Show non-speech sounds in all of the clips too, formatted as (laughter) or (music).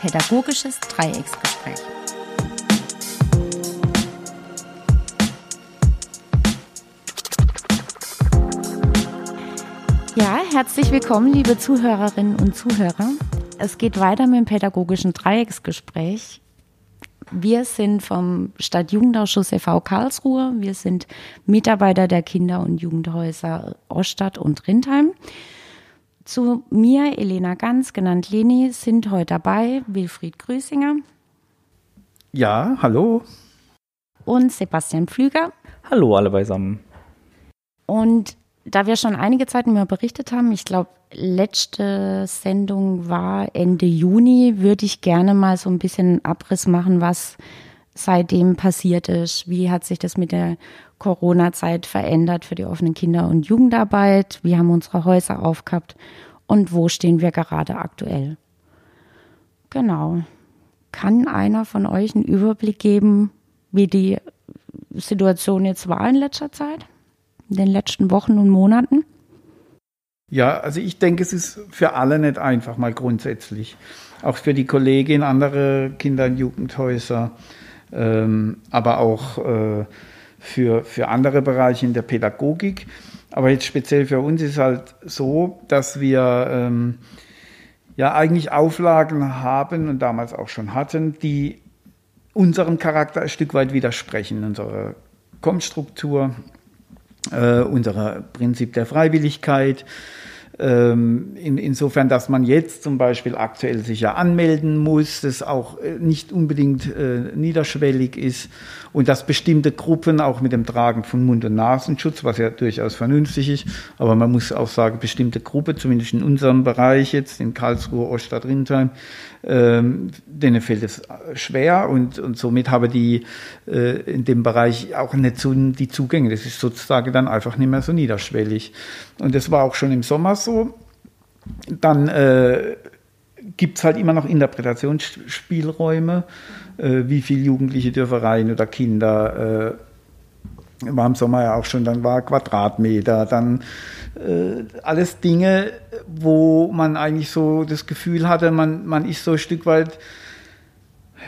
Pädagogisches Dreiecksgespräch. Ja, herzlich willkommen, liebe Zuhörerinnen und Zuhörer. Es geht weiter mit dem pädagogischen Dreiecksgespräch. Wir sind vom Stadtjugendausschuss e.V. Karlsruhe. Wir sind Mitarbeiter der Kinder- und Jugendhäuser Oststadt und Rindheim. Zu mir, Elena Ganz, genannt Leni, sind heute dabei Wilfried Grüßinger. Ja, hallo. Und Sebastian Pflüger. Hallo alle beisammen. Und da wir schon einige Zeit mehr berichtet haben, ich glaube, letzte Sendung war Ende Juni, würde ich gerne mal so ein bisschen Abriss machen, was seitdem passiert ist. Wie hat sich das mit der Corona-Zeit verändert für die offenen Kinder- und Jugendarbeit? Wie haben unsere Häuser aufgehabt? Und wo stehen wir gerade aktuell? Genau. Kann einer von euch einen Überblick geben, wie die Situation jetzt war in letzter Zeit? In den letzten Wochen und Monaten? Ja, also ich denke, es ist für alle nicht einfach mal grundsätzlich. Auch für die Kollegin, andere Kinder- und Jugendhäuser, ähm, aber auch äh, für, für andere Bereiche in der Pädagogik. Aber jetzt speziell für uns ist halt so, dass wir ähm, ja eigentlich Auflagen haben und damals auch schon hatten, die unserem Charakter ein Stück weit widersprechen, unserer Kommstruktur, äh, unserer Prinzip der Freiwilligkeit, ähm, in, insofern, dass man jetzt zum Beispiel aktuell sich ja anmelden muss, das auch äh, nicht unbedingt äh, niederschwellig ist und dass bestimmte Gruppen auch mit dem Tragen von Mund- und Nasenschutz, was ja durchaus vernünftig ist, aber man muss auch sagen, bestimmte Gruppe, zumindest in unserem Bereich jetzt, in Karlsruhe, Oststadt, Rindheim, ähm, denen fällt es schwer und, und somit haben die äh, in dem Bereich auch nicht so die Zugänge. Das ist sozusagen dann einfach nicht mehr so niederschwellig. Und das war auch schon im Sommer so. Dann äh, gibt es halt immer noch Interpretationsspielräume, äh, wie viele Jugendliche dürfen rein oder Kinder. Äh, war im Sommer ja auch schon, dann war Quadratmeter, dann äh, alles Dinge, wo man eigentlich so das Gefühl hatte, man, man ist so ein Stück weit,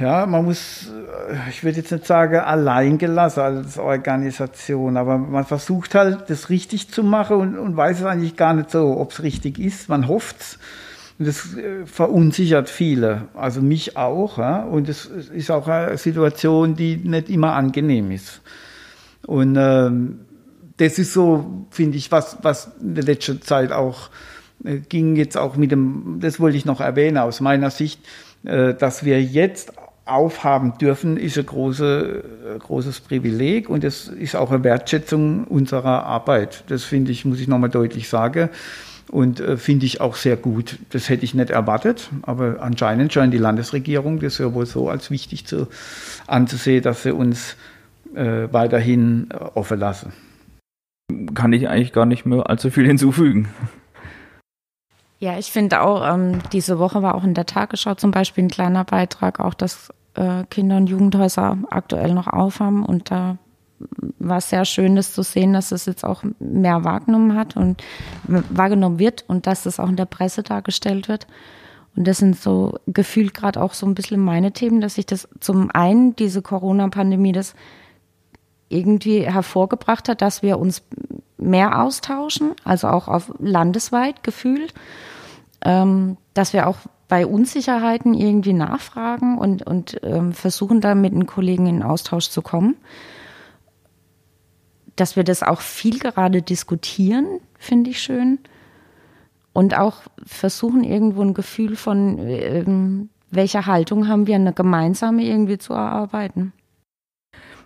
ja, man muss, äh, ich würde jetzt nicht sagen, allein gelassen als Organisation, aber man versucht halt, das richtig zu machen und, und weiß es eigentlich gar nicht so, ob es richtig ist. Man hofft es. Und das äh, verunsichert viele, also mich auch. Ja? Und es ist auch eine Situation, die nicht immer angenehm ist. Und ähm, das ist so, finde ich, was, was in der letzten Zeit auch äh, ging jetzt auch mit dem, das wollte ich noch erwähnen aus meiner Sicht, äh, dass wir jetzt aufhaben dürfen, ist ein große, äh, großes Privileg und es ist auch eine Wertschätzung unserer Arbeit. Das finde ich, muss ich nochmal deutlich sagen. Und äh, finde ich auch sehr gut. Das hätte ich nicht erwartet, aber anscheinend scheint die Landesregierung das ja wohl so als wichtig zu, anzusehen, dass sie uns äh, weiterhin äh, offen lassen. Kann ich eigentlich gar nicht mehr allzu viel hinzufügen. Ja, ich finde auch, ähm, diese Woche war auch in der Tagesschau zum Beispiel ein kleiner Beitrag, auch dass äh, Kinder- und Jugendhäuser aktuell noch aufhaben und da war es sehr schön, das zu sehen, dass es jetzt auch mehr wahrgenommen hat und wahrgenommen wird und dass das auch in der Presse dargestellt wird. Und das sind so gefühlt gerade auch so ein bisschen meine Themen, dass ich das zum einen diese Corona-Pandemie das irgendwie hervorgebracht hat, dass wir uns mehr austauschen, also auch auf landesweit gefühlt, ähm, dass wir auch bei Unsicherheiten irgendwie nachfragen und, und ähm, versuchen da mit den Kollegen in Austausch zu kommen. Dass wir das auch viel gerade diskutieren, finde ich schön. Und auch versuchen irgendwo ein Gefühl von, ähm, welcher Haltung haben wir, eine gemeinsame irgendwie zu erarbeiten.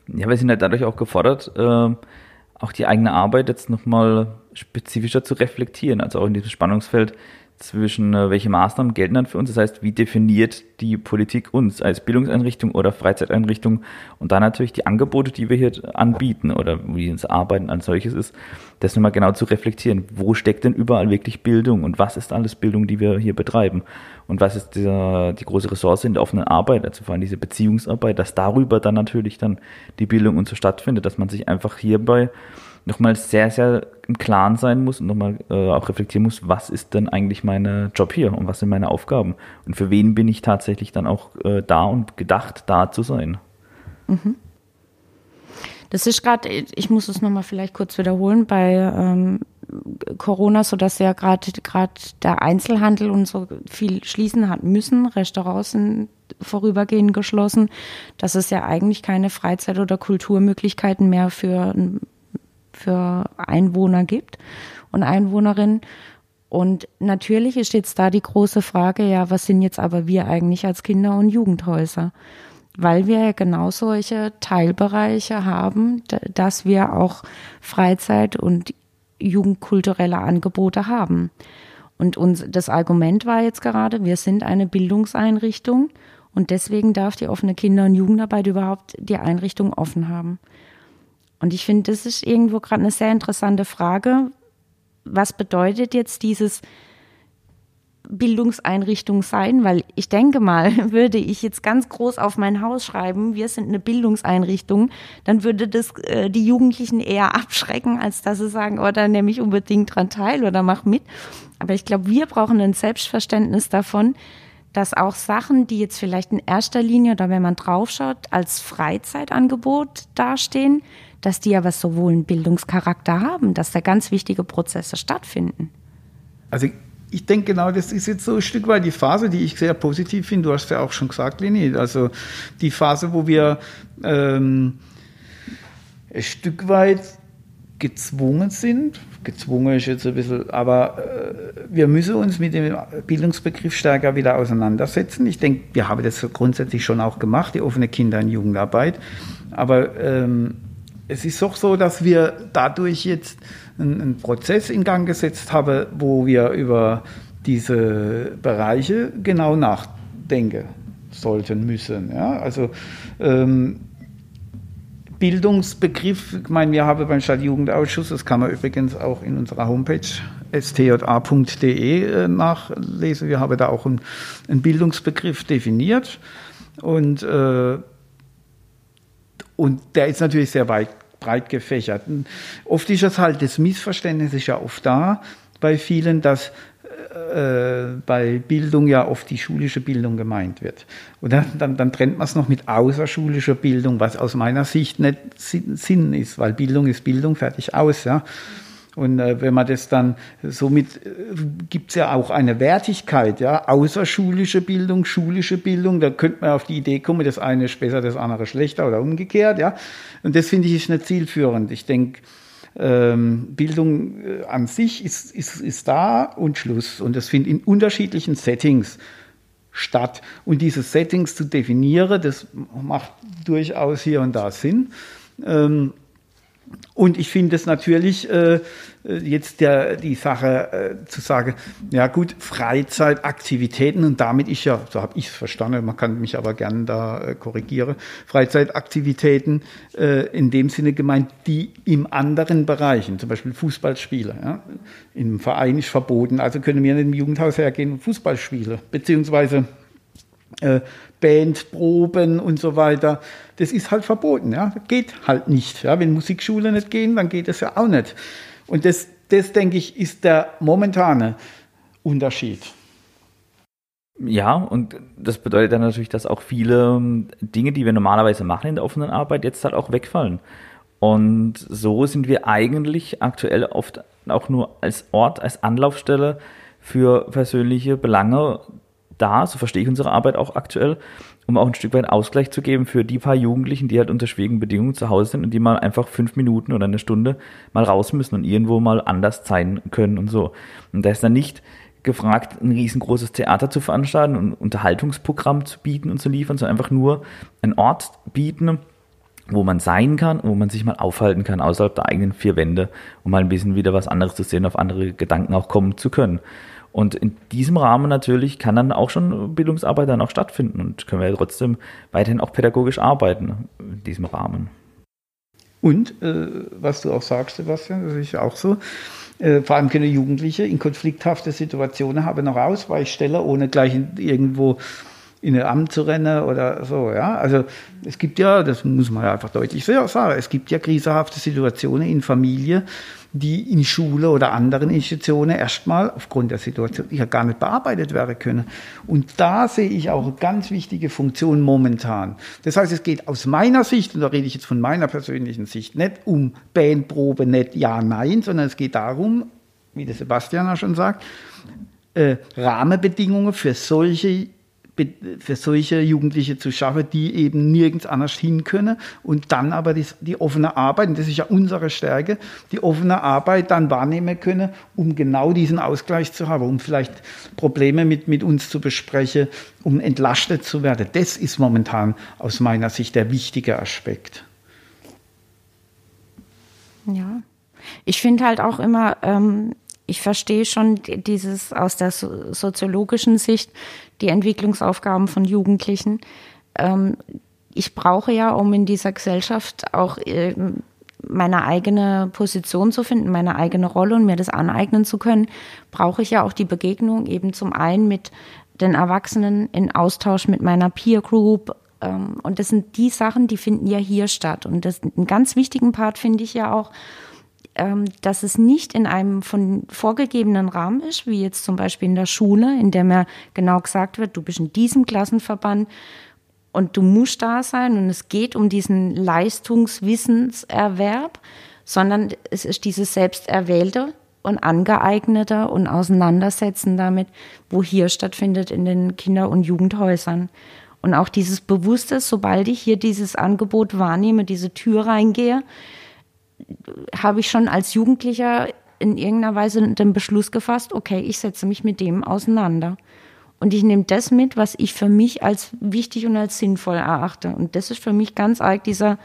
Ja, wir sind halt dadurch auch gefordert, äh, auch die eigene Arbeit jetzt nochmal spezifischer zu reflektieren, also auch in diesem Spannungsfeld zwischen, äh, welche Maßnahmen gelten dann für uns, das heißt, wie definiert die Politik uns? Als Bildungseinrichtung oder Freizeiteinrichtung? Und dann natürlich die Angebote, die wir hier anbieten oder wie unser Arbeiten als solches ist, das nochmal genau zu reflektieren. Wo steckt denn überall wirklich Bildung? Und was ist alles Bildung, die wir hier betreiben? Und was ist dieser, die große Ressource in der offenen Arbeit, also vor allem diese Beziehungsarbeit, dass darüber dann natürlich dann die Bildung und so stattfindet, dass man sich einfach hierbei nochmal sehr, sehr im Klaren sein muss und nochmal äh, auch reflektieren muss, was ist denn eigentlich mein Job hier und was sind meine Aufgaben und für wen bin ich tatsächlich dann auch äh, da und gedacht, da zu sein. Mhm. Das ist gerade, ich muss es nochmal vielleicht kurz wiederholen, bei ähm, Corona, so dass ja gerade der Einzelhandel und so viel schließen hat müssen, Restaurants sind vorübergehend geschlossen, dass es ja eigentlich keine Freizeit- oder Kulturmöglichkeiten mehr für, für Einwohner gibt und Einwohnerinnen. Und natürlich ist jetzt da die große Frage, ja, was sind jetzt aber wir eigentlich als Kinder- und Jugendhäuser? weil wir ja genau solche Teilbereiche haben, dass wir auch Freizeit und jugendkulturelle Angebote haben. Und uns, das Argument war jetzt gerade, wir sind eine Bildungseinrichtung und deswegen darf die offene Kinder- und Jugendarbeit überhaupt die Einrichtung offen haben. Und ich finde, das ist irgendwo gerade eine sehr interessante Frage. Was bedeutet jetzt dieses Bildungseinrichtung sein, weil ich denke mal, (laughs) würde ich jetzt ganz groß auf mein Haus schreiben, wir sind eine Bildungseinrichtung, dann würde das äh, die Jugendlichen eher abschrecken, als dass sie sagen, oh, da nehme ich unbedingt dran teil oder mach mit. Aber ich glaube, wir brauchen ein Selbstverständnis davon, dass auch Sachen, die jetzt vielleicht in erster Linie oder wenn man draufschaut, als Freizeitangebot dastehen, dass die aber sowohl einen Bildungscharakter haben, dass da ganz wichtige Prozesse stattfinden. Also ich denke genau, das ist jetzt so ein Stück weit die Phase, die ich sehr positiv finde. Du hast ja auch schon gesagt, Leni. Also die Phase, wo wir ähm, ein Stück weit gezwungen sind. Gezwungen ist jetzt ein bisschen, aber äh, wir müssen uns mit dem Bildungsbegriff stärker wieder auseinandersetzen. Ich denke, wir haben das grundsätzlich schon auch gemacht, die offene Kinder- und Jugendarbeit. Aber ähm, es ist doch so, dass wir dadurch jetzt einen, einen Prozess in Gang gesetzt haben, wo wir über diese Bereiche genau nachdenken sollten müssen. Ja? Also ähm, Bildungsbegriff, ich meine, wir haben beim Stadtjugendausschuss, das kann man übrigens auch in unserer Homepage stja.de äh, nachlesen, wir haben da auch einen, einen Bildungsbegriff definiert und, äh, und der ist natürlich sehr weit breit gefächert. Und oft ist es halt, das Missverständnis ist ja oft da bei vielen, dass äh, bei Bildung ja oft die schulische Bildung gemeint wird. Und dann, dann, dann trennt man es noch mit außerschulischer Bildung, was aus meiner Sicht nicht Sinn ist, weil Bildung ist Bildung, fertig aus. Ja. Und äh, wenn man das dann, somit äh, gibt es ja auch eine Wertigkeit, ja, außerschulische Bildung, schulische Bildung, da könnte man auf die Idee kommen, das eine ist besser, das andere schlechter oder umgekehrt, ja. Und das finde ich ist nicht zielführend. Ich denke, ähm, Bildung äh, an sich ist, ist, ist da und Schluss. Und das findet in unterschiedlichen Settings statt. Und diese Settings zu definieren, das macht durchaus hier und da Sinn. Ähm, und ich finde es natürlich äh, jetzt der, die Sache äh, zu sagen, ja gut, Freizeitaktivitäten und damit ist ja, so habe ich es verstanden, man kann mich aber gerne da äh, korrigieren, Freizeitaktivitäten äh, in dem Sinne gemeint, die im anderen Bereichen, zum Beispiel Fußballspiele, ja, im Verein ist verboten, also können wir in dem Jugendhaus hergehen und Fußballspiele, beziehungsweise äh, Bandproben und so weiter. Das ist halt verboten, ja. Geht halt nicht. Ja. Wenn Musikschule nicht gehen, dann geht es ja auch nicht. Und das, das denke ich, ist der momentane Unterschied. Ja, und das bedeutet dann natürlich, dass auch viele ähm, Dinge, die wir normalerweise machen in der offenen Arbeit, jetzt halt auch wegfallen. Und so sind wir eigentlich aktuell oft auch nur als Ort, als Anlaufstelle für persönliche Belange da, so verstehe ich unsere Arbeit auch aktuell, um auch ein Stück weit Ausgleich zu geben für die paar Jugendlichen, die halt unter schwierigen Bedingungen zu Hause sind und die mal einfach fünf Minuten oder eine Stunde mal raus müssen und irgendwo mal anders sein können und so. Und da ist dann nicht gefragt, ein riesengroßes Theater zu veranstalten und Unterhaltungsprogramm zu bieten und zu liefern, sondern einfach nur einen Ort bieten, wo man sein kann, wo man sich mal aufhalten kann außerhalb der eigenen vier Wände, um mal ein bisschen wieder was anderes zu sehen, auf andere Gedanken auch kommen zu können. Und in diesem Rahmen natürlich kann dann auch schon Bildungsarbeit dann auch stattfinden und können wir ja trotzdem weiterhin auch pädagogisch arbeiten in diesem Rahmen. Und äh, was du auch sagst, Sebastian, das ist auch so. Äh, vor allem können Jugendliche in konflikthafte Situationen haben noch Ausweichsteller, ohne gleich irgendwo in ein Amt zu rennen oder so. Ja? Also es gibt ja, das muss man ja einfach deutlich sagen, es gibt ja krisenhafte Situationen in Familie, die in Schule oder anderen Institutionen erstmal aufgrund der Situation ja gar nicht bearbeitet werden können. Und da sehe ich auch eine ganz wichtige Funktion momentan. Das heißt, es geht aus meiner Sicht, und da rede ich jetzt von meiner persönlichen Sicht, nicht um Bandprobe, nicht ja, nein, sondern es geht darum, wie der Sebastian auch schon sagt, äh, Rahmenbedingungen für solche für solche Jugendliche zu schaffen, die eben nirgends anders hin können und dann aber die, die offene Arbeit, und das ist ja unsere Stärke, die offene Arbeit dann wahrnehmen können, um genau diesen Ausgleich zu haben, um vielleicht Probleme mit, mit uns zu besprechen, um entlastet zu werden. Das ist momentan aus meiner Sicht der wichtige Aspekt. Ja, ich finde halt auch immer, ähm, ich verstehe schon dieses aus der soziologischen Sicht, die Entwicklungsaufgaben von Jugendlichen. Ähm, ich brauche ja, um in dieser Gesellschaft auch äh, meine eigene Position zu finden, meine eigene Rolle und mir das aneignen zu können, brauche ich ja auch die Begegnung eben zum einen mit den Erwachsenen in Austausch mit meiner Peer Group. Ähm, und das sind die Sachen, die finden ja hier statt. Und das einen ganz wichtigen Part finde ich ja auch, ähm, dass es nicht in einem von vorgegebenen Rahmen ist, wie jetzt zum Beispiel in der Schule, in der mir genau gesagt wird, du bist in diesem Klassenverband und du musst da sein und es geht um diesen Leistungswissenserwerb, sondern es ist dieses selbsterwählte und angeeignete und Auseinandersetzen damit, wo hier stattfindet in den Kinder- und Jugendhäusern. Und auch dieses Bewusste, sobald ich hier dieses Angebot wahrnehme, diese Tür reingehe, habe ich schon als Jugendlicher in irgendeiner Weise den Beschluss gefasst, okay, ich setze mich mit dem auseinander. Und ich nehme das mit, was ich für mich als wichtig und als sinnvoll erachte. Und das ist für mich ganz arg dieser,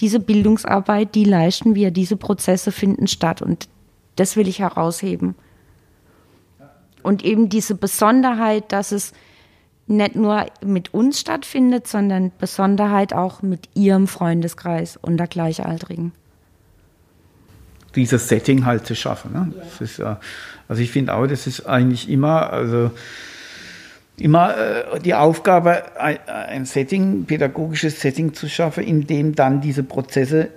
diese Bildungsarbeit, die leisten wir, diese Prozesse finden statt. Und das will ich herausheben. Und eben diese Besonderheit, dass es nicht nur mit uns stattfindet, sondern Besonderheit auch mit ihrem Freundeskreis und der Gleichaltrigen dieses Setting halt zu schaffen. Ne? Ja. Ist, äh, also ich finde auch, das ist eigentlich immer, also immer äh, die Aufgabe, ein, ein Setting, pädagogisches Setting zu schaffen, in dem dann diese Prozesse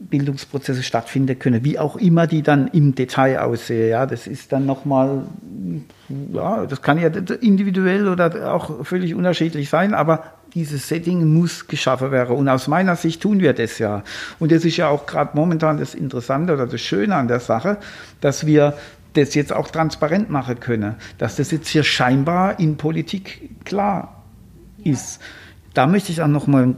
Bildungsprozesse stattfinden können, wie auch immer die dann im Detail aussehen. Ja, das ist dann nochmal, ja, das kann ja individuell oder auch völlig unterschiedlich sein, aber dieses Setting muss geschaffen werden. Und aus meiner Sicht tun wir das ja. Und das ist ja auch gerade momentan das Interessante oder das Schöne an der Sache, dass wir das jetzt auch transparent machen können, dass das jetzt hier scheinbar in Politik klar ist. Da möchte ich auch nochmal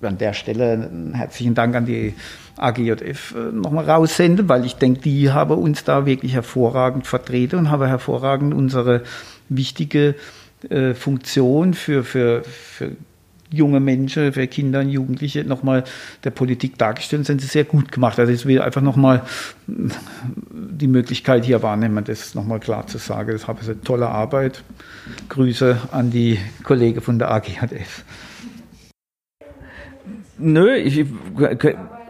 an der Stelle einen herzlichen Dank an die AGJF äh, nochmal raussenden, weil ich denke, die haben uns da wirklich hervorragend vertreten und haben hervorragend unsere wichtige äh, Funktion für, für, für junge Menschen, für Kinder und Jugendliche nochmal der Politik dargestellt sind sie sehr gut gemacht. Also ich will einfach nochmal die Möglichkeit hier wahrnehmen, das nochmal klar zu sagen. Das habe ich eine tolle Arbeit. Grüße an die Kollegen von der AGHF. Nö, ich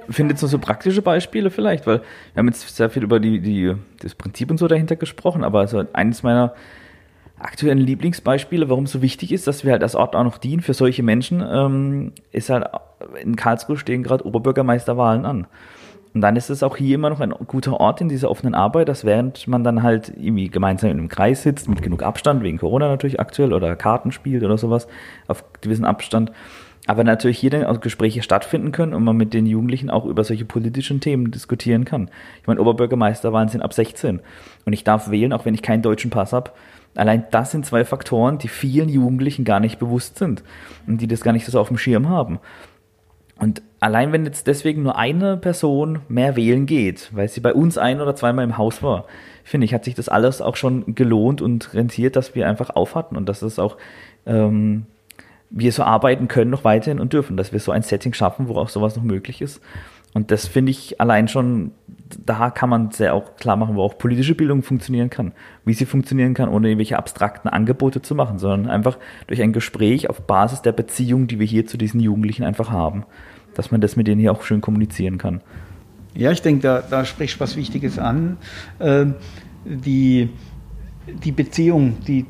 finde jetzt noch so praktische Beispiele vielleicht, weil wir haben jetzt sehr viel über die, die, das Prinzip und so dahinter gesprochen, aber also eines meiner aktuellen Lieblingsbeispiele, warum es so wichtig ist, dass wir halt als Ort auch noch dienen für solche Menschen, ähm, ist halt, in Karlsruhe stehen gerade Oberbürgermeisterwahlen an. Und dann ist es auch hier immer noch ein guter Ort in dieser offenen Arbeit, dass während man dann halt irgendwie gemeinsam in einem Kreis sitzt, mit genug Abstand, wegen Corona natürlich aktuell, oder Karten spielt oder sowas, auf gewissen Abstand, aber natürlich hier dann auch Gespräche stattfinden können und man mit den Jugendlichen auch über solche politischen Themen diskutieren kann. Ich meine, Oberbürgermeisterwahlen sind ab 16 und ich darf wählen, auch wenn ich keinen deutschen Pass habe. Allein das sind zwei Faktoren, die vielen Jugendlichen gar nicht bewusst sind und die das gar nicht so auf dem Schirm haben. Und allein wenn jetzt deswegen nur eine Person mehr wählen geht, weil sie bei uns ein oder zweimal im Haus war, finde ich, hat sich das alles auch schon gelohnt und rentiert, dass wir einfach aufhatten und dass es auch ähm, wir so arbeiten können noch weiterhin und dürfen, dass wir so ein Setting schaffen, wo auch sowas noch möglich ist. Und das finde ich allein schon, da kann man sehr auch klar machen, wo auch politische Bildung funktionieren kann. Wie sie funktionieren kann, ohne irgendwelche abstrakten Angebote zu machen, sondern einfach durch ein Gespräch auf Basis der Beziehung, die wir hier zu diesen Jugendlichen einfach haben. Dass man das mit denen hier auch schön kommunizieren kann. Ja, ich denke, da, da sprichst was Wichtiges an. Ähm, die, die Beziehung, die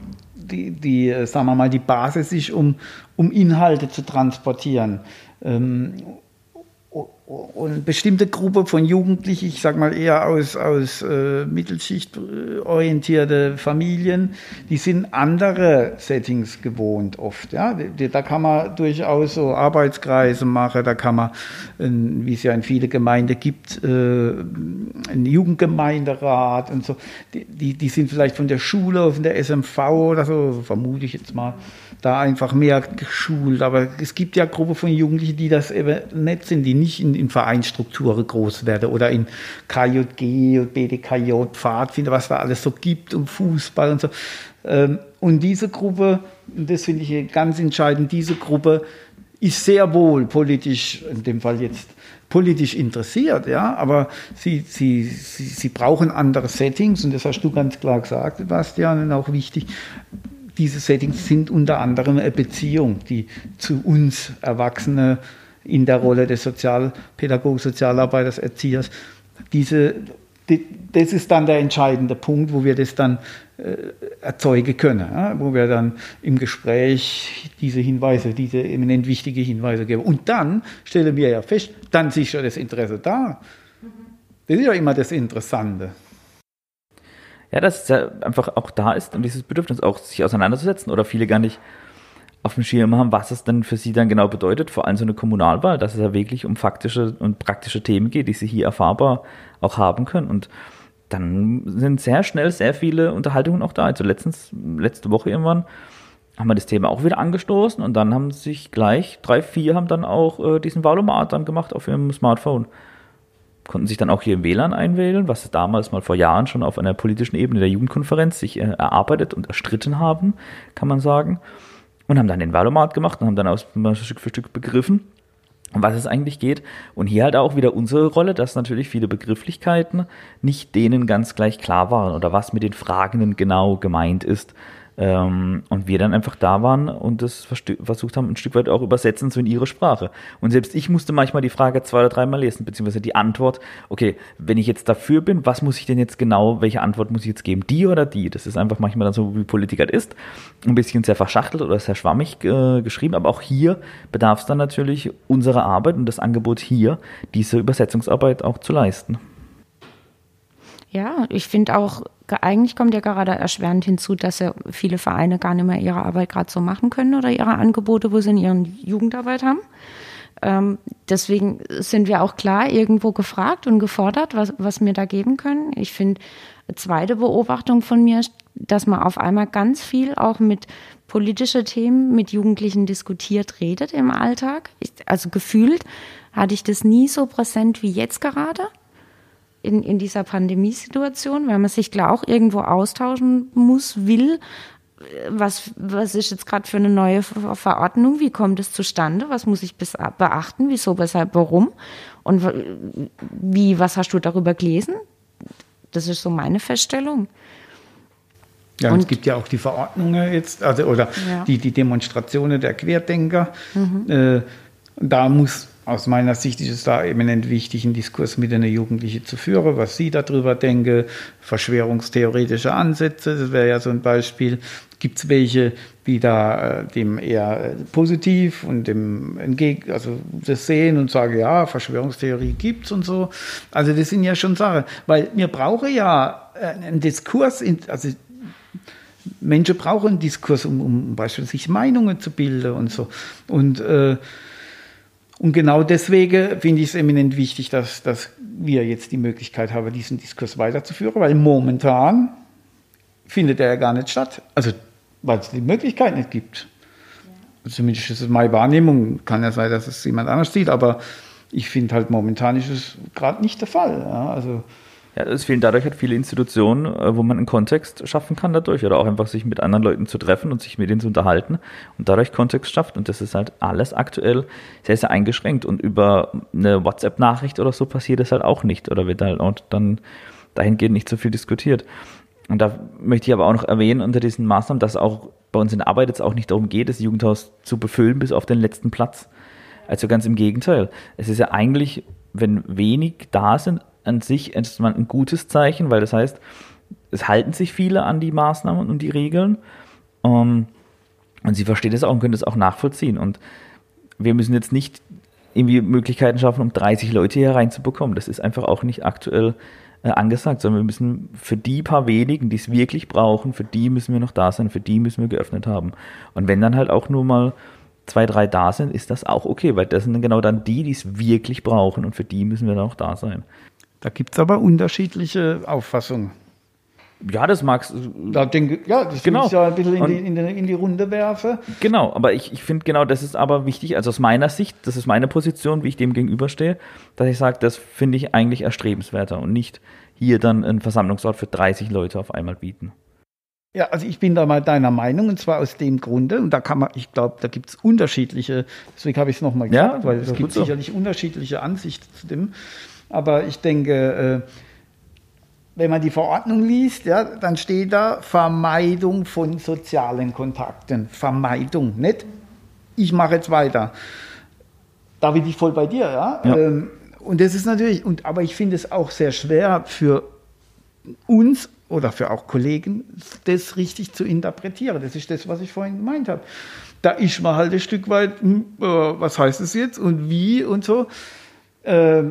die, die, äh, sagen wir mal, die Basis ist, um, um Inhalte zu transportieren. Ähm, und bestimmte Gruppe von Jugendlichen, ich sag mal eher aus, aus äh, Mittelschicht orientierte Familien, die sind andere Settings gewohnt oft. Ja? Da kann man durchaus so Arbeitskreise machen, da kann man, wie es ja in viele Gemeinden gibt, äh, einen Jugendgemeinderat und so. Die, die sind vielleicht von der Schule, von der SMV oder so, vermute ich jetzt mal da einfach mehr geschult. Aber es gibt ja Gruppen von Jugendlichen, die das eben nicht sind, die nicht in, in Vereinsstrukturen groß werden oder in KJG, BDKJ, Pfadfinder, was da alles so gibt und Fußball und so. Ähm, und diese Gruppe, das finde ich ganz entscheidend, diese Gruppe ist sehr wohl politisch, in dem Fall jetzt politisch interessiert, ja, aber sie, sie, sie, sie brauchen andere Settings und das hast du ganz klar gesagt, Sebastian, und auch wichtig diese Settings sind unter anderem eine Beziehung, die zu uns Erwachsene in der Rolle des Sozialpädagogen, Sozialarbeiters, Erziehers, diese, die, das ist dann der entscheidende Punkt, wo wir das dann äh, erzeugen können, ja, wo wir dann im Gespräch diese Hinweise, diese eminent wichtige Hinweise geben. Und dann stellen wir ja fest, dann ist ja das Interesse da. Das ist ja immer das Interessante. Ja, dass es ja einfach auch da ist und dieses Bedürfnis auch sich auseinanderzusetzen oder viele gar nicht auf dem Schirm haben, was es denn für sie dann genau bedeutet, vor allem so eine Kommunalwahl, dass es ja wirklich um faktische und praktische Themen geht, die sie hier erfahrbar auch haben können. Und dann sind sehr schnell sehr viele Unterhaltungen auch da. Also letztens, letzte Woche irgendwann haben wir das Thema auch wieder angestoßen und dann haben sich gleich drei, vier haben dann auch äh, diesen Valomat dann gemacht auf ihrem Smartphone konnten sich dann auch hier im WLAN einwählen, was damals mal vor Jahren schon auf einer politischen Ebene der Jugendkonferenz sich äh, erarbeitet und erstritten haben, kann man sagen. Und haben dann den Wahlomat gemacht und haben dann aus Stück für Stück begriffen, um was es eigentlich geht. Und hier halt auch wieder unsere Rolle, dass natürlich viele Begrifflichkeiten nicht denen ganz gleich klar waren oder was mit den Fragenden genau gemeint ist. Ähm, und wir dann einfach da waren und das versucht haben, ein Stück weit auch übersetzen so in ihre Sprache. Und selbst ich musste manchmal die Frage zwei oder dreimal lesen, beziehungsweise die Antwort, okay, wenn ich jetzt dafür bin, was muss ich denn jetzt genau, welche Antwort muss ich jetzt geben? Die oder die? Das ist einfach manchmal dann so, wie Politik halt ist. Ein bisschen sehr verschachtelt oder sehr schwammig äh, geschrieben, aber auch hier bedarf es dann natürlich unserer Arbeit und das Angebot hier, diese Übersetzungsarbeit auch zu leisten. Ja, ich finde auch, eigentlich kommt ja gerade erschwerend hinzu, dass ja viele Vereine gar nicht mehr ihre Arbeit gerade so machen können oder ihre Angebote, wo sie in ihren Jugendarbeit haben. Ähm, deswegen sind wir auch klar irgendwo gefragt und gefordert, was, was wir da geben können. Ich finde, zweite Beobachtung von mir, dass man auf einmal ganz viel auch mit politischen Themen mit Jugendlichen diskutiert, redet im Alltag. Ich, also gefühlt hatte ich das nie so präsent wie jetzt gerade in, in dieser Pandemiesituation, weil man sich klar auch irgendwo austauschen muss, will. Was, was ist jetzt gerade für eine neue Verordnung? Wie kommt es zustande? Was muss ich beachten? Wieso, weshalb, warum? Und wie, was hast du darüber gelesen? Das ist so meine Feststellung. Ja, und es gibt ja auch die Verordnungen jetzt, also oder ja. die, die Demonstrationen der Querdenker. Mhm. Äh, da muss aus meiner Sicht ist es da eminent wichtig, einen Diskurs mit den Jugendlichen zu führen, was sie darüber denken, verschwörungstheoretische Ansätze, das wäre ja so ein Beispiel. Gibt es welche, die da äh, dem eher positiv und dem entgegen, also das sehen und sagen, ja, Verschwörungstheorie gibt's und so. Also das sind ja schon Sachen, weil wir brauchen ja äh, einen Diskurs, also Menschen brauchen einen Diskurs, um, um beispielsweise Meinungen zu bilden und so. Und äh, und genau deswegen finde ich es eminent wichtig, dass, dass wir jetzt die Möglichkeit haben, diesen Diskurs weiterzuführen, weil momentan findet er ja gar nicht statt. Also, weil es die Möglichkeit nicht gibt. Ja. Zumindest ist es meine Wahrnehmung. Kann ja sein, dass es jemand anders sieht, aber ich finde halt momentan ist es gerade nicht der Fall. Ja, also, ja, es fehlen dadurch halt viele Institutionen, äh, wo man einen Kontext schaffen kann dadurch oder auch einfach sich mit anderen Leuten zu treffen und sich mit ihnen zu unterhalten und dadurch Kontext schafft. Und das ist halt alles aktuell sehr, sehr eingeschränkt. Und über eine WhatsApp-Nachricht oder so passiert das halt auch nicht oder wird halt auch dann dahingehend nicht so viel diskutiert. Und da möchte ich aber auch noch erwähnen unter diesen Maßnahmen, dass auch bei uns in Arbeit jetzt auch nicht darum geht, das Jugendhaus zu befüllen bis auf den letzten Platz. Also ganz im Gegenteil. Es ist ja eigentlich, wenn wenig da sind, an sich erstmal ein gutes Zeichen, weil das heißt, es halten sich viele an die Maßnahmen und die Regeln. Um, und sie versteht es auch und können es auch nachvollziehen. Und wir müssen jetzt nicht irgendwie Möglichkeiten schaffen, um 30 Leute hier reinzubekommen. Das ist einfach auch nicht aktuell äh, angesagt, sondern wir müssen für die paar wenigen, die es wirklich brauchen, für die müssen wir noch da sein, für die müssen wir geöffnet haben. Und wenn dann halt auch nur mal zwei, drei da sind, ist das auch okay, weil das sind genau dann die, die es wirklich brauchen und für die müssen wir dann auch da sein. Da gibt es aber unterschiedliche Auffassungen. Ja, das magst da denke, Ja, das genau. ich ja ein bisschen in die, in, die, in die, Runde werfe. Genau, aber ich, ich finde genau, das ist aber wichtig, also aus meiner Sicht, das ist meine Position, wie ich dem gegenüberstehe, dass ich sage, das finde ich eigentlich erstrebenswerter und nicht hier dann einen Versammlungsort für 30 Leute auf einmal bieten. Ja, also ich bin da mal deiner Meinung und zwar aus dem Grunde, und da kann man, ich glaube, da gibt es unterschiedliche, deswegen habe ich es nochmal gesagt, ja, weil es gibt sicherlich so. unterschiedliche Ansichten zu dem. Aber ich denke, äh, wenn man die Verordnung liest, ja, dann steht da Vermeidung von sozialen Kontakten. Vermeidung, nicht? Ich mache jetzt weiter. Da bin ich voll bei dir, ja. ja. Ähm, und das ist natürlich, und, aber ich finde es auch sehr schwer für uns oder für auch Kollegen, das richtig zu interpretieren. Das ist das, was ich vorhin gemeint habe. Da ist man halt ein Stück weit, hm, äh, was heißt das jetzt und wie und so. Äh,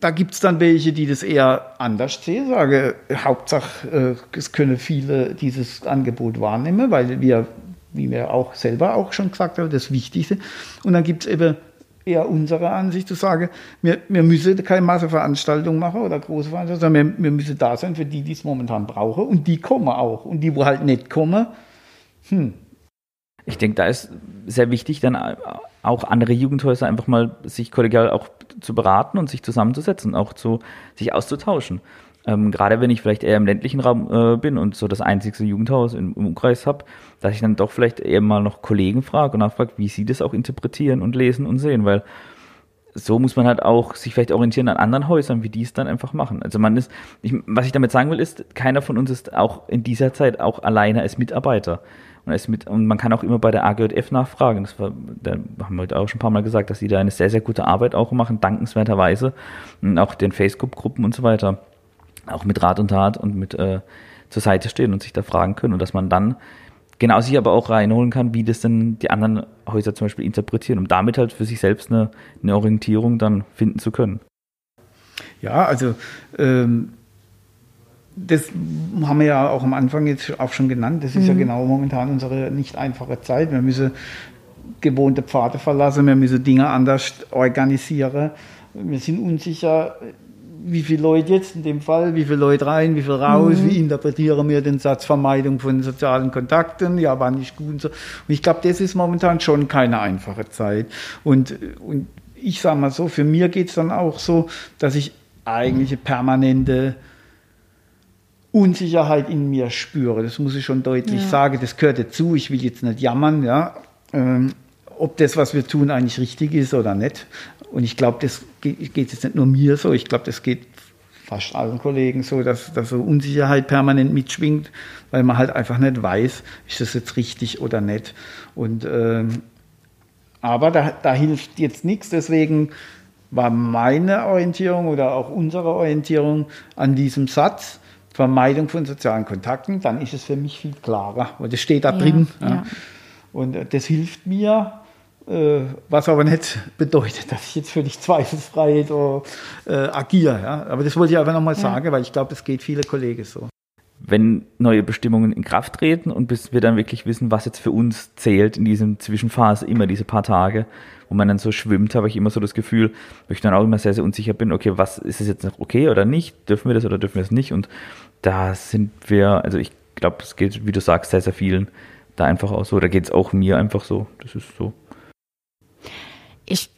da gibt es dann welche, die das eher anders sehen, sage, Hauptsache, äh, es können viele dieses Angebot wahrnehmen, weil wir, wie wir auch selber auch schon gesagt haben, das Wichtigste. Und dann gibt es eben eher unsere Ansicht zu sagen, wir, wir müssen keine Masseveranstaltung machen oder große Veranstaltungen, sondern wir, wir müssen da sein für die, die es momentan brauchen und die kommen auch. Und die, wo halt nicht kommen, hm. Ich denke, da ist sehr wichtig, dann auch andere Jugendhäuser einfach mal sich kollegial auch zu beraten und sich zusammenzusetzen, auch zu sich auszutauschen. Ähm, gerade wenn ich vielleicht eher im ländlichen Raum äh, bin und so das einzigste Jugendhaus im, im Umkreis habe, dass ich dann doch vielleicht eher mal noch Kollegen frage und nachfrage, wie sie das auch interpretieren und lesen und sehen, weil so muss man halt auch sich vielleicht orientieren an anderen Häusern, wie die es dann einfach machen. Also man ist, ich, was ich damit sagen will, ist, keiner von uns ist auch in dieser Zeit auch alleine als Mitarbeiter. Und, als mit, und man kann auch immer bei der AGJF nachfragen. Das war, da haben wir heute auch schon ein paar Mal gesagt, dass die da eine sehr, sehr gute Arbeit auch machen, dankenswerterweise. Und auch den Facebook-Gruppen und so weiter. Auch mit Rat und Tat und mit äh, zur Seite stehen und sich da fragen können. Und dass man dann genau sich aber auch reinholen kann, wie das denn die anderen Häuser zum Beispiel interpretieren, um damit halt für sich selbst eine, eine Orientierung dann finden zu können. Ja, also ähm, das haben wir ja auch am Anfang jetzt auch schon genannt. Das ist mhm. ja genau momentan unsere nicht einfache Zeit. Wir müssen gewohnte Pfade verlassen, wir müssen Dinge anders organisieren. Wir sind unsicher, wie viele Leute jetzt in dem Fall, wie viele Leute rein, wie viel raus, mhm. wie interpretieren wir den Satz Vermeidung von sozialen Kontakten, ja, war nicht gut und so. Und ich glaube, das ist momentan schon keine einfache Zeit. Und, und ich sage mal so, für mir geht es dann auch so, dass ich eigentlich eine permanente Unsicherheit in mir spüre. Das muss ich schon deutlich ja. sagen. Das gehört dazu. Ich will jetzt nicht jammern, ja. Ähm, ob das, was wir tun, eigentlich richtig ist oder nicht. Und ich glaube, das geht, geht jetzt nicht nur mir so. Ich glaube, das geht fast allen Kollegen so, dass, dass so Unsicherheit permanent mitschwingt, weil man halt einfach nicht weiß, ist das jetzt richtig oder nicht. Und, ähm, aber da, da hilft jetzt nichts. Deswegen war meine Orientierung oder auch unsere Orientierung an diesem Satz, Vermeidung von sozialen Kontakten, dann ist es für mich viel klarer, weil das steht da ja, drin. Ja. Ja. Und äh, das hilft mir, äh, was aber nicht bedeutet, dass ich jetzt völlig zweifelsfrei äh, agiere. Ja? Aber das wollte ich einfach nochmal sagen, weil ich glaube, das geht viele Kollegen so. Wenn neue Bestimmungen in Kraft treten und bis wir dann wirklich wissen, was jetzt für uns zählt in diesem Zwischenphase, immer diese paar Tage, wo man dann so schwimmt, habe ich immer so das Gefühl, wo ich dann auch immer sehr, sehr unsicher bin, okay, was ist es jetzt noch okay oder nicht? Dürfen wir das oder dürfen wir das nicht? Und da sind wir, also ich glaube, es geht, wie du sagst, sehr, sehr vielen da einfach auch so. Da geht es auch mir einfach so. Das ist so. Ich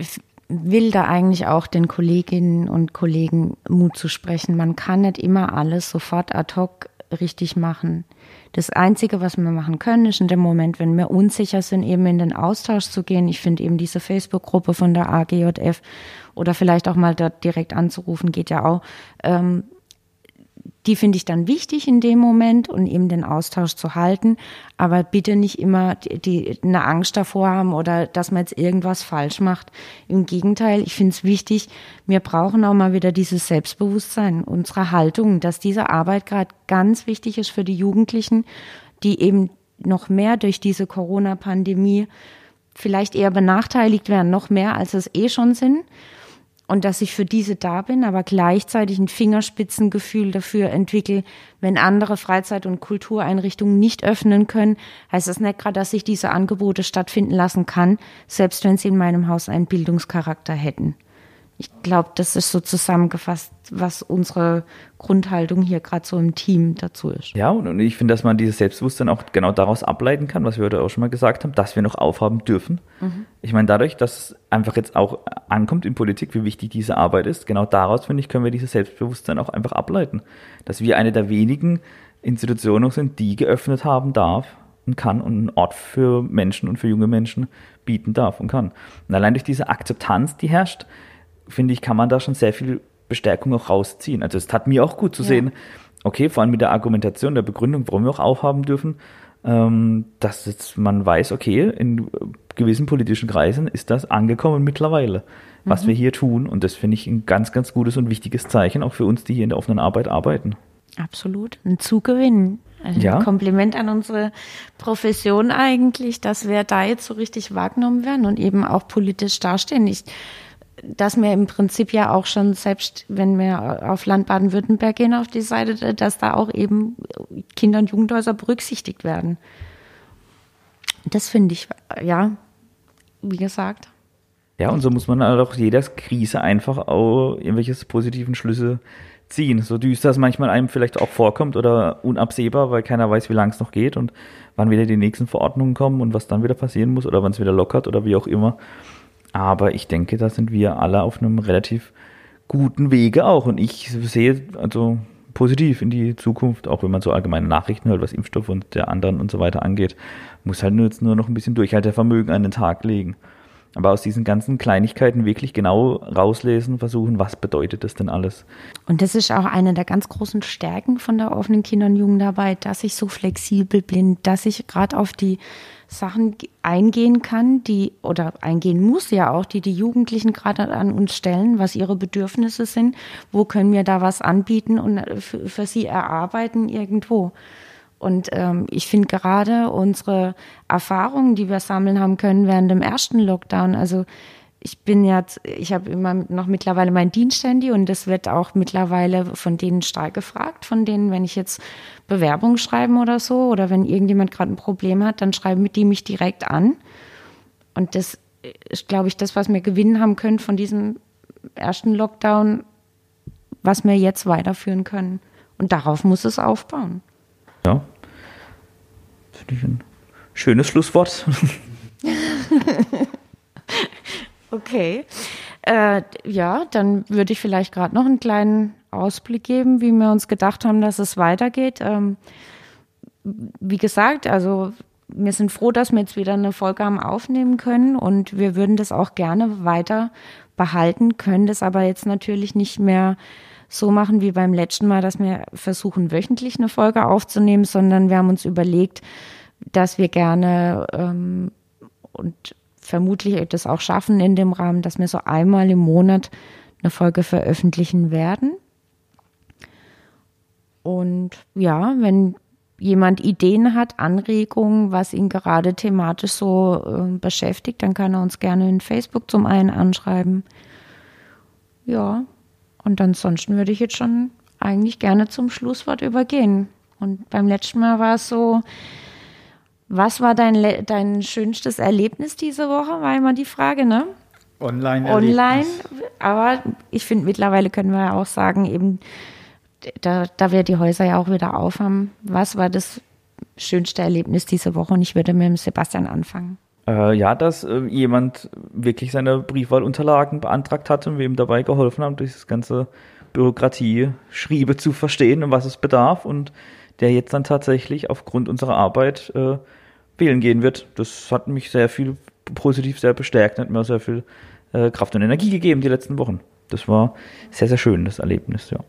will da eigentlich auch den Kolleginnen und Kollegen Mut zu sprechen. Man kann nicht immer alles sofort ad hoc richtig machen. Das Einzige, was wir machen können, ist in dem Moment, wenn wir unsicher sind, eben in den Austausch zu gehen. Ich finde eben diese Facebook-Gruppe von der AGJF oder vielleicht auch mal dort direkt anzurufen, geht ja auch. Ähm, die finde ich dann wichtig in dem Moment und eben den Austausch zu halten, aber bitte nicht immer die, die eine Angst davor haben oder dass man jetzt irgendwas falsch macht. Im Gegenteil, ich finde es wichtig, wir brauchen auch mal wieder dieses Selbstbewusstsein, unsere Haltung, dass diese Arbeit gerade ganz wichtig ist für die Jugendlichen, die eben noch mehr durch diese Corona-Pandemie vielleicht eher benachteiligt werden, noch mehr als es eh schon sind und dass ich für diese da bin, aber gleichzeitig ein Fingerspitzengefühl dafür entwickle, wenn andere Freizeit- und Kultureinrichtungen nicht öffnen können, heißt das nicht gerade, dass ich diese Angebote stattfinden lassen kann, selbst wenn sie in meinem Haus einen Bildungscharakter hätten ich glaube, das ist so zusammengefasst, was unsere Grundhaltung hier gerade so im Team dazu ist. Ja, und ich finde, dass man dieses Selbstbewusstsein auch genau daraus ableiten kann, was wir heute auch schon mal gesagt haben, dass wir noch aufhaben dürfen. Mhm. Ich meine, dadurch, dass es einfach jetzt auch ankommt in Politik, wie wichtig diese Arbeit ist, genau daraus, finde ich, können wir dieses Selbstbewusstsein auch einfach ableiten. Dass wir eine der wenigen Institutionen sind, die geöffnet haben darf und kann und einen Ort für Menschen und für junge Menschen bieten darf und kann. Und allein durch diese Akzeptanz, die herrscht, finde ich, kann man da schon sehr viel Bestärkung auch rausziehen. Also es tat mir auch gut zu ja. sehen, okay, vor allem mit der Argumentation, der Begründung, warum wir auch aufhaben dürfen, ähm, dass jetzt man weiß, okay, in gewissen politischen Kreisen ist das angekommen mittlerweile, was mhm. wir hier tun. Und das finde ich ein ganz, ganz gutes und wichtiges Zeichen, auch für uns, die hier in der offenen Arbeit arbeiten. Absolut. Ein Zugewinn. Also ja. ein Kompliment an unsere Profession eigentlich, dass wir da jetzt so richtig wahrgenommen werden und eben auch politisch dastehen. Ich dass wir im Prinzip ja auch schon, selbst wenn wir auf Land Baden-Württemberg gehen, auf die Seite, dass da auch eben Kinder- und Jugendhäuser berücksichtigt werden. Das finde ich, ja, wie gesagt. Ja, und so muss man halt auch jeder Krise einfach auch irgendwelche positiven Schlüsse ziehen. So düster es manchmal einem vielleicht auch vorkommt oder unabsehbar, weil keiner weiß, wie lange es noch geht und wann wieder die nächsten Verordnungen kommen und was dann wieder passieren muss oder wann es wieder lockert oder wie auch immer. Aber ich denke, da sind wir alle auf einem relativ guten Wege auch. Und ich sehe also positiv in die Zukunft, auch wenn man so allgemeine Nachrichten hört, was Impfstoff und der anderen und so weiter angeht, muss halt nur jetzt nur noch ein bisschen Durchhaltevermögen an den Tag legen. Aber aus diesen ganzen Kleinigkeiten wirklich genau rauslesen, versuchen, was bedeutet das denn alles. Und das ist auch eine der ganz großen Stärken von der offenen Kinder- und Jugendarbeit, dass ich so flexibel bin, dass ich gerade auf die Sachen eingehen kann, die oder eingehen muss ja auch, die die Jugendlichen gerade an uns stellen, was ihre Bedürfnisse sind, wo können wir da was anbieten und äh, für, für sie erarbeiten irgendwo. Und ähm, ich finde gerade unsere Erfahrungen, die wir sammeln haben können während dem ersten Lockdown, also ich bin jetzt, ich habe immer noch mittlerweile mein Diensthandy und das wird auch mittlerweile von denen stark gefragt, von denen, wenn ich jetzt Bewerbung schreiben oder so oder wenn irgendjemand gerade ein Problem hat, dann schreiben die mich direkt an. Und das ist, glaube ich, das, was wir gewinnen haben können von diesem ersten Lockdown, was wir jetzt weiterführen können. Und darauf muss es aufbauen. Ja, finde ich ein schönes Schlusswort. (laughs) Okay. Äh, ja, dann würde ich vielleicht gerade noch einen kleinen Ausblick geben, wie wir uns gedacht haben, dass es weitergeht. Ähm, wie gesagt, also wir sind froh, dass wir jetzt wieder eine Folge haben aufnehmen können und wir würden das auch gerne weiter behalten, können das aber jetzt natürlich nicht mehr so machen wie beim letzten Mal, dass wir versuchen, wöchentlich eine Folge aufzunehmen, sondern wir haben uns überlegt, dass wir gerne ähm, und vermutlich das auch schaffen in dem Rahmen, dass wir so einmal im Monat eine Folge veröffentlichen werden. Und ja, wenn jemand Ideen hat, Anregungen, was ihn gerade thematisch so äh, beschäftigt, dann kann er uns gerne in Facebook zum einen anschreiben. Ja, und ansonsten würde ich jetzt schon eigentlich gerne zum Schlusswort übergehen. Und beim letzten Mal war es so, was war dein, dein schönstes Erlebnis diese Woche? War immer die Frage, ne? Online. Online. Aber ich finde, mittlerweile können wir ja auch sagen, eben, da, da wir die Häuser ja auch wieder aufhaben, was war das schönste Erlebnis diese Woche? Und ich würde mit dem Sebastian anfangen. Äh, ja, dass äh, jemand wirklich seine Briefwahlunterlagen beantragt hat und wir ihm dabei geholfen haben, durch das ganze Bürokratie-Schriebe zu verstehen, und was es bedarf und der jetzt dann tatsächlich aufgrund unserer Arbeit äh, wählen gehen wird. Das hat mich sehr viel positiv sehr bestärkt, hat mir sehr viel äh, Kraft und Energie gegeben die letzten Wochen. Das war sehr, sehr schön, das Erlebnis, ja.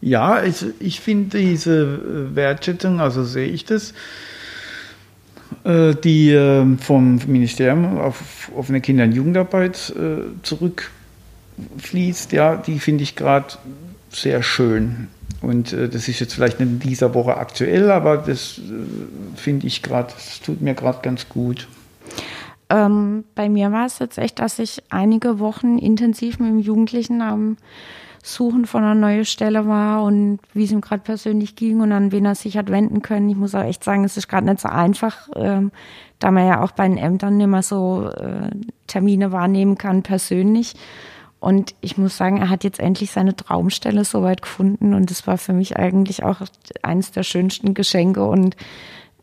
Ja, ich, ich finde diese äh, Wertschätzung, also sehe ich das, äh, die ähm, vom Ministerium auf offene Kinder- und Jugendarbeit äh, zurückfließt, ja, die finde ich gerade sehr schön. Und äh, das ist jetzt vielleicht nicht in dieser Woche aktuell, aber das äh, finde ich gerade, das tut mir gerade ganz gut. Ähm, bei mir war es jetzt echt, dass ich einige Wochen intensiv mit dem Jugendlichen am Suchen von einer neuen Stelle war und wie es ihm gerade persönlich ging und an wen er sich hat wenden können. Ich muss auch echt sagen, es ist gerade nicht so einfach, ähm, da man ja auch bei den Ämtern nicht mehr so äh, Termine wahrnehmen kann persönlich. Und ich muss sagen, er hat jetzt endlich seine Traumstelle soweit gefunden und das war für mich eigentlich auch eines der schönsten Geschenke und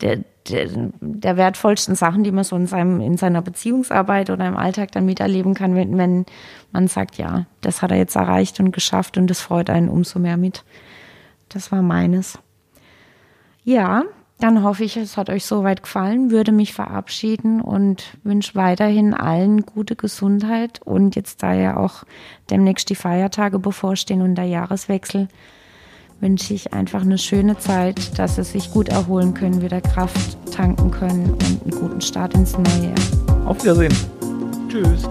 der, der, der wertvollsten Sachen, die man so in, seinem, in seiner Beziehungsarbeit oder im Alltag dann miterleben kann, wenn, wenn man sagt, ja, das hat er jetzt erreicht und geschafft und das freut einen umso mehr mit. Das war meines. Ja, dann hoffe ich, es hat euch soweit gefallen, würde mich verabschieden und wünsche weiterhin allen gute Gesundheit und jetzt da ja auch demnächst die Feiertage bevorstehen und der Jahreswechsel, wünsche ich einfach eine schöne Zeit, dass sie sich gut erholen können, wieder Kraft tanken können und einen guten Start ins neue Jahr. Auf Wiedersehen. Tschüss.